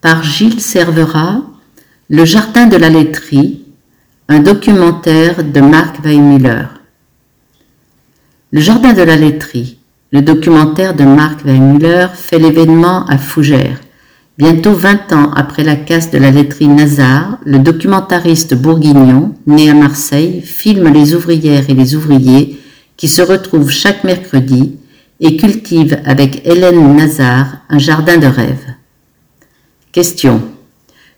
par Gilles Servera, Le Jardin de la laiterie, un documentaire de Marc Weimüller. Le Jardin de la laiterie, le documentaire de Marc Weimüller fait l'événement à Fougères. Bientôt 20 ans après la casse de la laiterie Nazar, le documentariste bourguignon, né à Marseille, filme les ouvrières et les ouvriers qui se retrouvent chaque mercredi et cultivent avec Hélène Nazar un jardin de rêve. Question.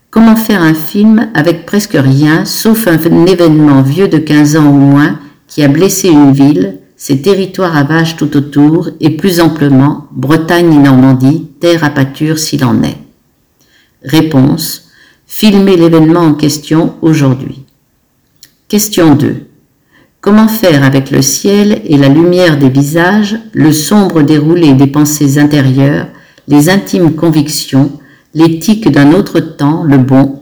Comment faire un film avec presque rien, sauf un événement vieux de 15 ans ou moins qui a blessé une ville, ses territoires à vaches tout autour et plus amplement Bretagne et Normandie, terre à pâture s'il en est? Réponse. Filmer l'événement en question aujourd'hui. Question 2. Comment faire avec le ciel et la lumière des visages, le sombre déroulé des pensées intérieures, les intimes convictions, l'éthique d'un autre temps, le bon.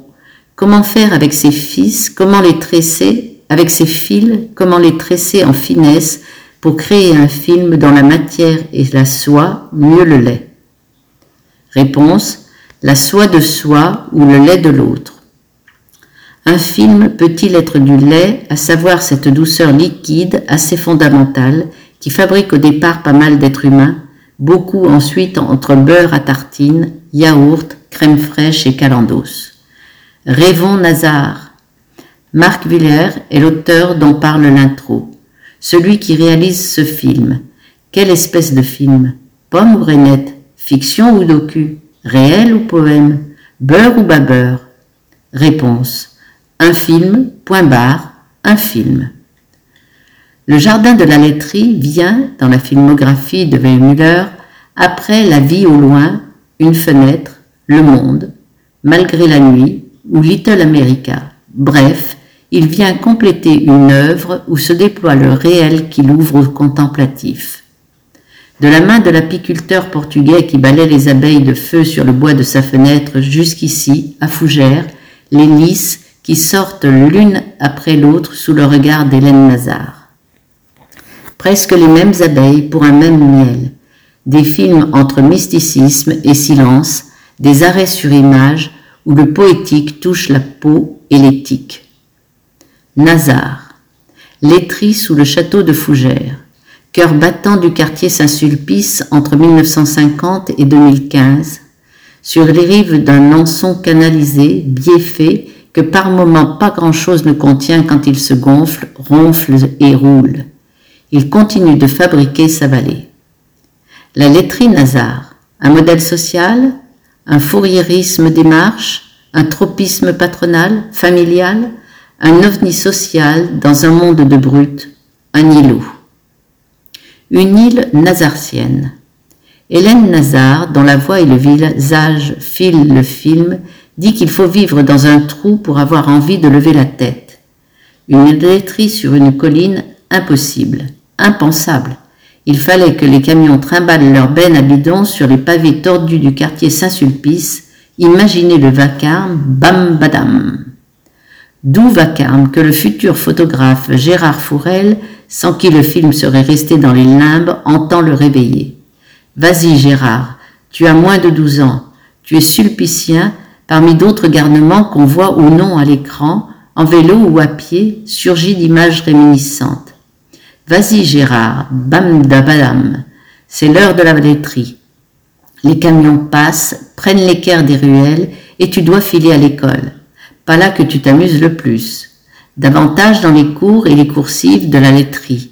Comment faire avec ses fils, comment les tresser, avec ses fils, comment les tresser en finesse pour créer un film dont la matière et la soie mieux le lait? Réponse La soie de soi ou le lait de l'autre. Un film peut-il être du lait, à savoir cette douceur liquide assez fondamentale qui fabrique au départ pas mal d'êtres humains, beaucoup ensuite entre beurre à tartine, yaourt, crème fraîche et calandos. Rêvons Nazar. Marc Villers est l'auteur dont parle l'intro. Celui qui réalise ce film. Quelle espèce de film? Pomme ou rainette? Fiction ou docu? Réel ou poème? Beurre ou babeur? Réponse. Un film, point barre, un film. Le jardin de la laiterie vient, dans la filmographie de Weymüller, après La vie au loin, Une fenêtre, le Monde, Malgré la nuit ou Little America. Bref, il vient compléter une œuvre où se déploie le réel qu'il ouvre au contemplatif. De la main de l'apiculteur portugais qui balait les abeilles de feu sur le bois de sa fenêtre jusqu'ici, à Fougères, les lys qui sortent l'une après l'autre sous le regard d'Hélène Nazar. Presque les mêmes abeilles pour un même miel, des films entre mysticisme et silence, des arrêts sur image où le poétique touche la peau et l'éthique. Nazar, laiterie sous le château de Fougères, cœur battant du quartier Saint-Sulpice entre 1950 et 2015, sur les rives d'un Nanson canalisé, bieffé, que par moments pas grand-chose ne contient quand il se gonfle, ronfle et roule. Il continue de fabriquer sa vallée. La laiterie Nazar, un modèle social, un fourriérisme des marches, un tropisme patronal, familial, un ovni social dans un monde de brutes, un îlot. Une île nazartienne. Hélène Nazar, dont la voix et le visage filent le film, dit qu'il faut vivre dans un trou pour avoir envie de lever la tête. Une laiterie sur une colline, impossible, impensable. Il fallait que les camions trimballent leurs bennes à bidon sur les pavés tordus du quartier Saint-Sulpice. Imaginez le vacarme, bam badam. D'où vacarme que le futur photographe Gérard Fourel, sans qui le film serait resté dans les limbes, entend le réveiller. Vas-y Gérard, tu as moins de douze ans, tu es sulpicien parmi d'autres garnements qu'on voit ou non à l'écran, en vélo ou à pied, surgit d'images réminiscentes. Vas-y Gérard, bam badam, c'est l'heure de la laiterie. Les camions passent, prennent l'équerre des ruelles et tu dois filer à l'école. Pas là que tu t'amuses le plus. Davantage dans les cours et les coursives de la laiterie.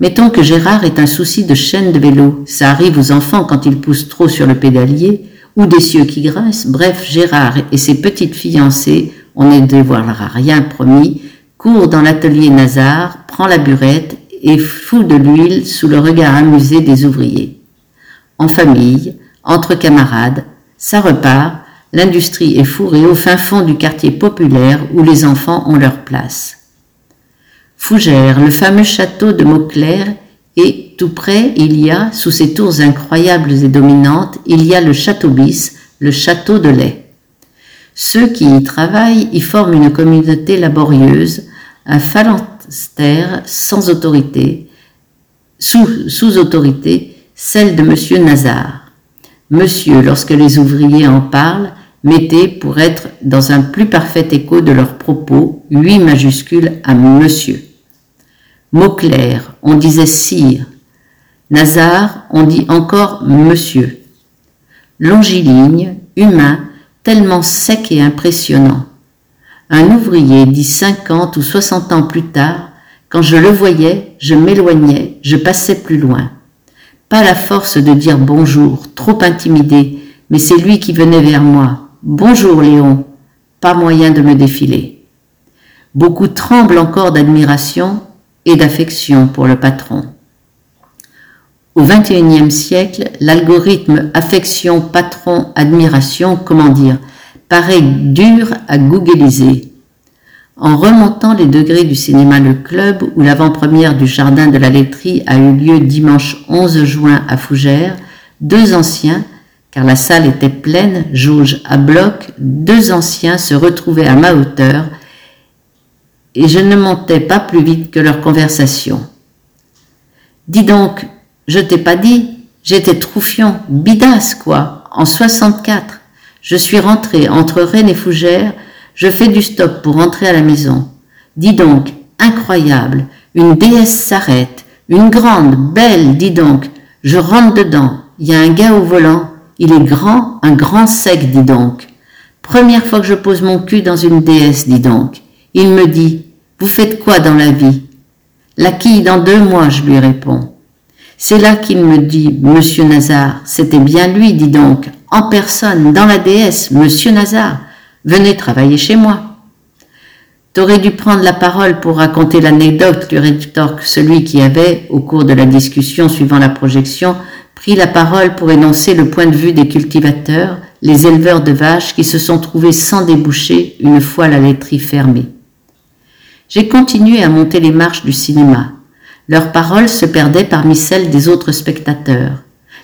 Mettons que Gérard ait un souci de chaîne de vélo. Ça arrive aux enfants quand ils poussent trop sur le pédalier ou des cieux qui grincent. Bref, Gérard et ses petites fiancées, on ne dévoilera rien promis, courent dans l'atelier Nazar, prend la burette et fout de l'huile sous le regard amusé des ouvriers. En famille, entre camarades, ça repart, l'industrie est fourrée au fin fond du quartier populaire où les enfants ont leur place. Fougères, le fameux château de Mauclair, et tout près, il y a, sous ses tours incroyables et dominantes, il y a le château bis, le château de lait. Ceux qui y travaillent y forment une communauté laborieuse, un sans autorité, sous, autorité, celle de Monsieur Nazar. Monsieur, lorsque les ouvriers en parlent, mettaient, pour être dans un plus parfait écho de leurs propos, huit majuscules à monsieur. Mot on disait sire. Nazar, on dit encore monsieur. Longiligne, humain, tellement sec et impressionnant. Un ouvrier dit cinquante ou soixante ans plus tard, quand je le voyais, je m'éloignais, je passais plus loin. Pas la force de dire bonjour, trop intimidé, mais c'est lui qui venait vers moi. Bonjour Léon. Pas moyen de me défiler. Beaucoup tremblent encore d'admiration et d'affection pour le patron. Au XXIe siècle, l'algorithme affection, patron, admiration, comment dire, paraît dur à googliser. En remontant les degrés du cinéma Le Club, où l'avant-première du Jardin de la Laiterie a eu lieu dimanche 11 juin à Fougères, deux anciens, car la salle était pleine, jauge à bloc, deux anciens se retrouvaient à ma hauteur, et je ne montais pas plus vite que leur conversation. Dis donc, je t'ai pas dit, j'étais troufion, bidasse quoi, en 64. Je suis rentré entre Rennes et Fougères, je fais du stop pour rentrer à la maison. Dis donc, incroyable, une déesse s'arrête, une grande, belle, dis donc, je rentre dedans, il y a un gars au volant, il est grand, un grand sec, dis donc. Première fois que je pose mon cul dans une déesse, dis donc. Il me dit, vous faites quoi dans la vie? La quille dans deux mois, je lui réponds. C'est là qu'il me dit, Monsieur Nazar, c'était bien lui, dis donc, en personne, dans la déesse, Monsieur Nazar. Venez travailler chez moi. T'aurais dû prendre la parole pour raconter l'anecdote, lui rétorque celui qui avait, au cours de la discussion suivant la projection, pris la parole pour énoncer le point de vue des cultivateurs, les éleveurs de vaches qui se sont trouvés sans déboucher une fois la laiterie fermée. J'ai continué à monter les marches du cinéma. Leurs paroles se perdaient parmi celles des autres spectateurs.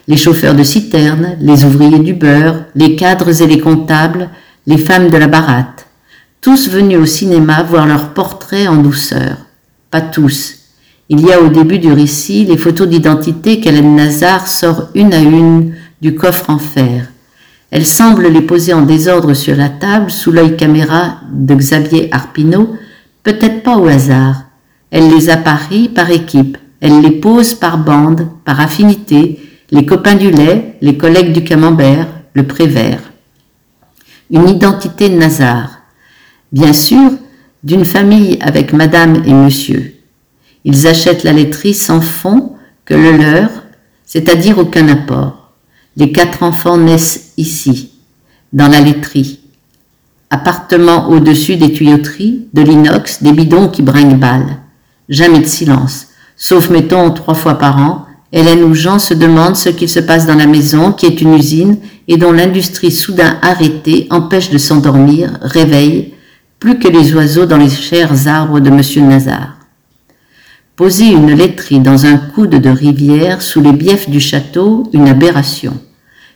Les chauffeurs de citernes, les ouvriers du beurre, les cadres et les comptables, les femmes de la baratte, tous venus au cinéma voir leurs portraits en douceur. Pas tous. Il y a au début du récit les photos d'identité qu'Hélène Nazar sort une à une du coffre en fer. Elle semble les poser en désordre sur la table sous l'œil caméra de Xavier Arpino, peut-être pas au hasard. Elle les apparie par équipe, elle les pose par bande, par affinité, les copains du lait, les collègues du camembert, le prévert une identité Nazar. Bien sûr, d'une famille avec madame et monsieur. Ils achètent la laiterie sans fonds que le leur, c'est-à-dire aucun apport. Les quatre enfants naissent ici, dans la laiterie. Appartement au-dessus des tuyauteries, de l'inox, des bidons qui brinquent Jamais de silence, sauf mettons trois fois par an, Hélène ou Jean se demandent ce qu'il se passe dans la maison, qui est une usine, et dont l'industrie soudain arrêtée empêche de s'endormir, réveille, plus que les oiseaux dans les chers arbres de M. Nazar. Poser une laiterie dans un coude de rivière sous les biefs du château, une aberration.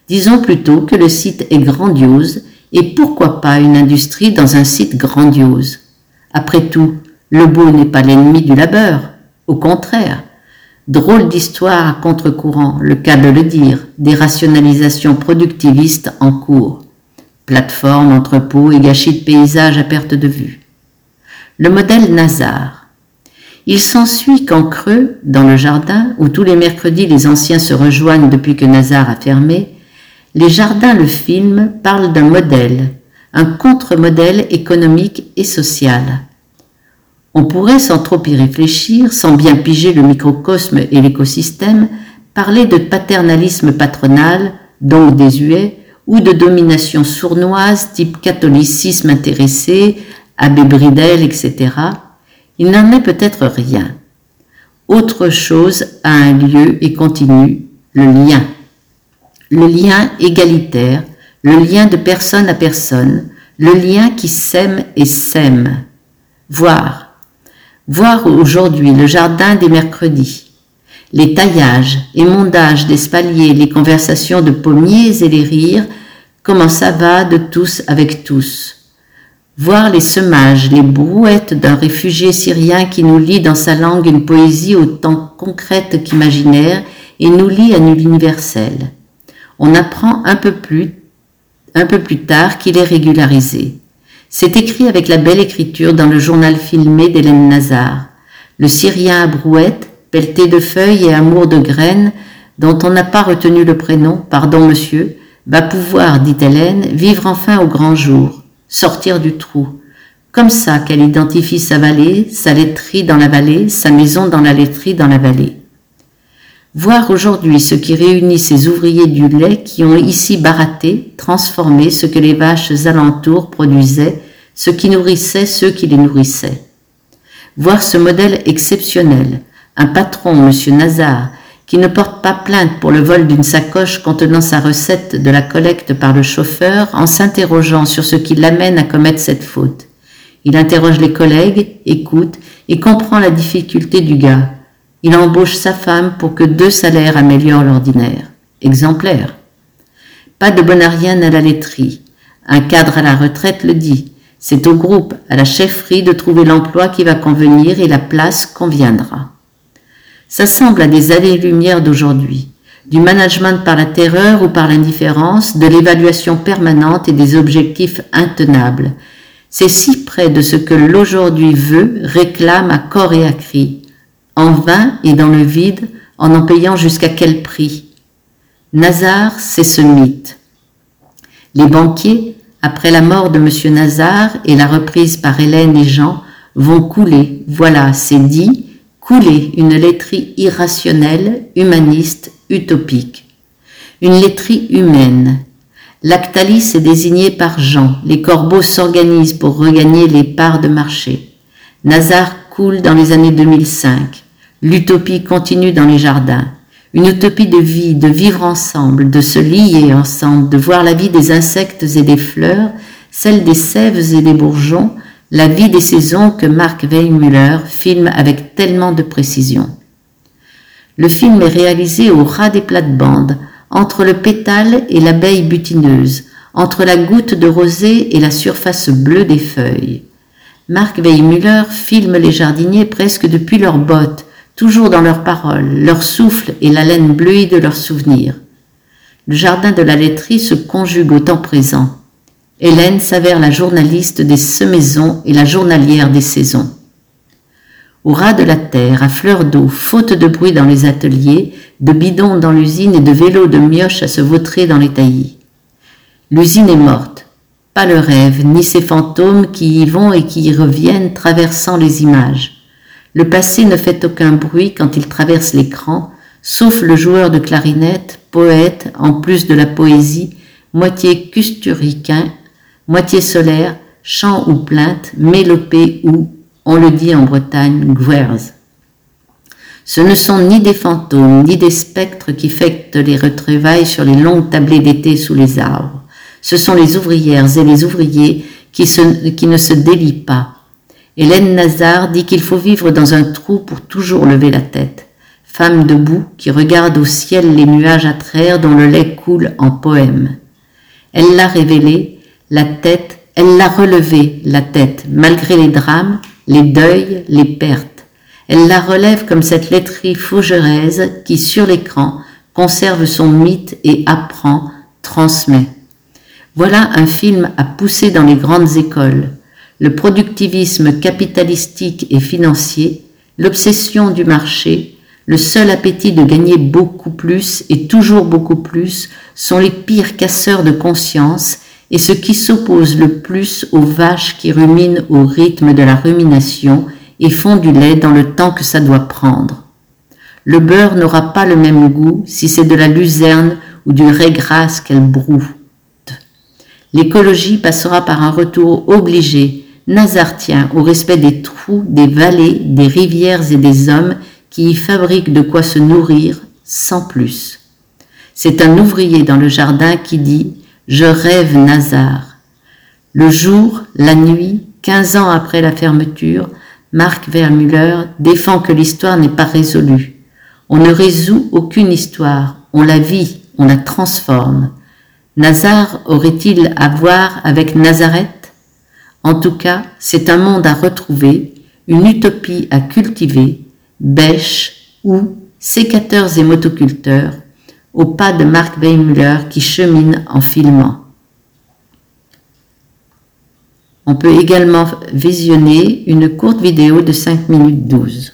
Disons plutôt que le site est grandiose, et pourquoi pas une industrie dans un site grandiose Après tout, le beau n'est pas l'ennemi du labeur, au contraire, Drôle d'histoire à contre-courant, le cas de le dire, des rationalisations productivistes en cours. Plateforme, entrepôts et gâchis de paysages à perte de vue. Le modèle Nazar. Il s'ensuit qu'en creux, dans le jardin, où tous les mercredis les anciens se rejoignent depuis que Nazar a fermé, les jardins, le film, parlent d'un modèle, un contre-modèle économique et social on pourrait, sans trop y réfléchir, sans bien piger le microcosme et l'écosystème, parler de paternalisme patronal, donc désuet, ou de domination sournoise type catholicisme intéressé, abbé Bridel, etc. Il n'en est peut-être rien. Autre chose a un lieu et continue, le lien. Le lien égalitaire, le lien de personne à personne, le lien qui s'aime et s'aime. Voir, Voir aujourd'hui le jardin des mercredis, les taillages, émondages d'espaliers, les conversations de pommiers et les rires, comment ça va de tous avec tous. Voir les semages, les brouettes d'un réfugié syrien qui nous lit dans sa langue une poésie autant concrète qu'imaginaire et nous lit à l'universel. On apprend un peu plus un peu plus tard qu'il est régularisé. C'est écrit avec la belle écriture dans le journal filmé d'Hélène Nazar. Le Syrien à brouette, pelleté de feuilles et amour de graines, dont on n'a pas retenu le prénom, pardon monsieur, va pouvoir, dit Hélène, vivre enfin au grand jour, sortir du trou. Comme ça qu'elle identifie sa vallée, sa laiterie dans la vallée, sa maison dans la laiterie dans la vallée. Voir aujourd'hui ce qui réunit ces ouvriers du lait qui ont ici baraté, transformé ce que les vaches alentours produisaient, ce qui nourrissait ceux qui les nourrissaient. Voir ce modèle exceptionnel, un patron, monsieur Nazar, qui ne porte pas plainte pour le vol d'une sacoche contenant sa recette de la collecte par le chauffeur en s'interrogeant sur ce qui l'amène à commettre cette faute. Il interroge les collègues, écoute et comprend la difficulté du gars. Il embauche sa femme pour que deux salaires améliorent l'ordinaire. Exemplaire. Pas de bonarienne à la laiterie. Un cadre à la retraite le dit. C'est au groupe, à la chefferie de trouver l'emploi qui va convenir et la place conviendra. Ça semble à des années-lumière d'aujourd'hui, du management par la terreur ou par l'indifférence, de l'évaluation permanente et des objectifs intenables. C'est si près de ce que l'aujourd'hui veut, réclame à corps et à cri, en vain et dans le vide, en en payant jusqu'à quel prix? Nazar, c'est ce mythe. Les banquiers, après la mort de M. Nazar et la reprise par Hélène et Jean, vont couler, voilà, c'est dit, couler une laiterie irrationnelle, humaniste, utopique. Une laiterie humaine. Lactalis est désigné par Jean. Les corbeaux s'organisent pour regagner les parts de marché. Nazar coule dans les années 2005. L'utopie continue dans les jardins. Une utopie de vie, de vivre ensemble, de se lier ensemble, de voir la vie des insectes et des fleurs, celle des sèves et des bourgeons, la vie des saisons que Mark Weimüller filme avec tellement de précision. Le film est réalisé au ras des plates-bandes, entre le pétale et l'abeille butineuse, entre la goutte de rosée et la surface bleue des feuilles. Mark Weimüller filme les jardiniers presque depuis leurs bottes, toujours dans leurs paroles, leur souffle et la laine bleuie de leurs souvenirs. Le jardin de la laiterie se conjugue au temps présent. Hélène s'avère la journaliste des semaisons et la journalière des saisons. Au ras de la terre, à fleur d'eau, faute de bruit dans les ateliers, de bidons dans l'usine et de vélos de mioches à se vautrer dans les taillis. L'usine est morte. Pas le rêve, ni ces fantômes qui y vont et qui y reviennent traversant les images. Le passé ne fait aucun bruit quand il traverse l'écran, sauf le joueur de clarinette, poète, en plus de la poésie, moitié custuricain moitié solaire, chant ou plainte, mélopée ou, on le dit en Bretagne, guers. Ce ne sont ni des fantômes, ni des spectres qui fêtent les retrouvailles sur les longues tablées d'été sous les arbres. Ce sont les ouvrières et les ouvriers qui, ne se délient pas. Hélène Nazar dit qu'il faut vivre dans un trou pour toujours lever la tête. Femme debout qui regarde au ciel les nuages à traire dont le lait coule en poème. Elle l'a révélé la tête, elle l'a relevée, la tête, malgré les drames, les deuils, les pertes. Elle la relève comme cette laiterie faugeresse qui, sur l'écran, conserve son mythe et apprend, transmet. Voilà un film à pousser dans les grandes écoles. Le productivisme capitalistique et financier, l'obsession du marché, le seul appétit de gagner beaucoup plus et toujours beaucoup plus sont les pires casseurs de conscience et ce qui s'oppose le plus aux vaches qui ruminent au rythme de la rumination et font du lait dans le temps que ça doit prendre. Le beurre n'aura pas le même goût si c'est de la luzerne ou du raie grasse qu'elle broue. L'écologie passera par un retour obligé, nazartien, au respect des trous, des vallées, des rivières et des hommes qui y fabriquent de quoi se nourrir sans plus. C'est un ouvrier dans le jardin qui dit je rêve Nazar. Le jour, la nuit, quinze ans après la fermeture, Marc Vermüller défend que l'histoire n'est pas résolue. On ne résout aucune histoire, on la vit, on la transforme. Nazar aurait-il à voir avec Nazareth? En tout cas, c'est un monde à retrouver, une utopie à cultiver, bêche ou sécateurs et motoculteurs, au pas de Mark Weimler qui chemine en filmant. On peut également visionner une courte vidéo de 5 minutes 12.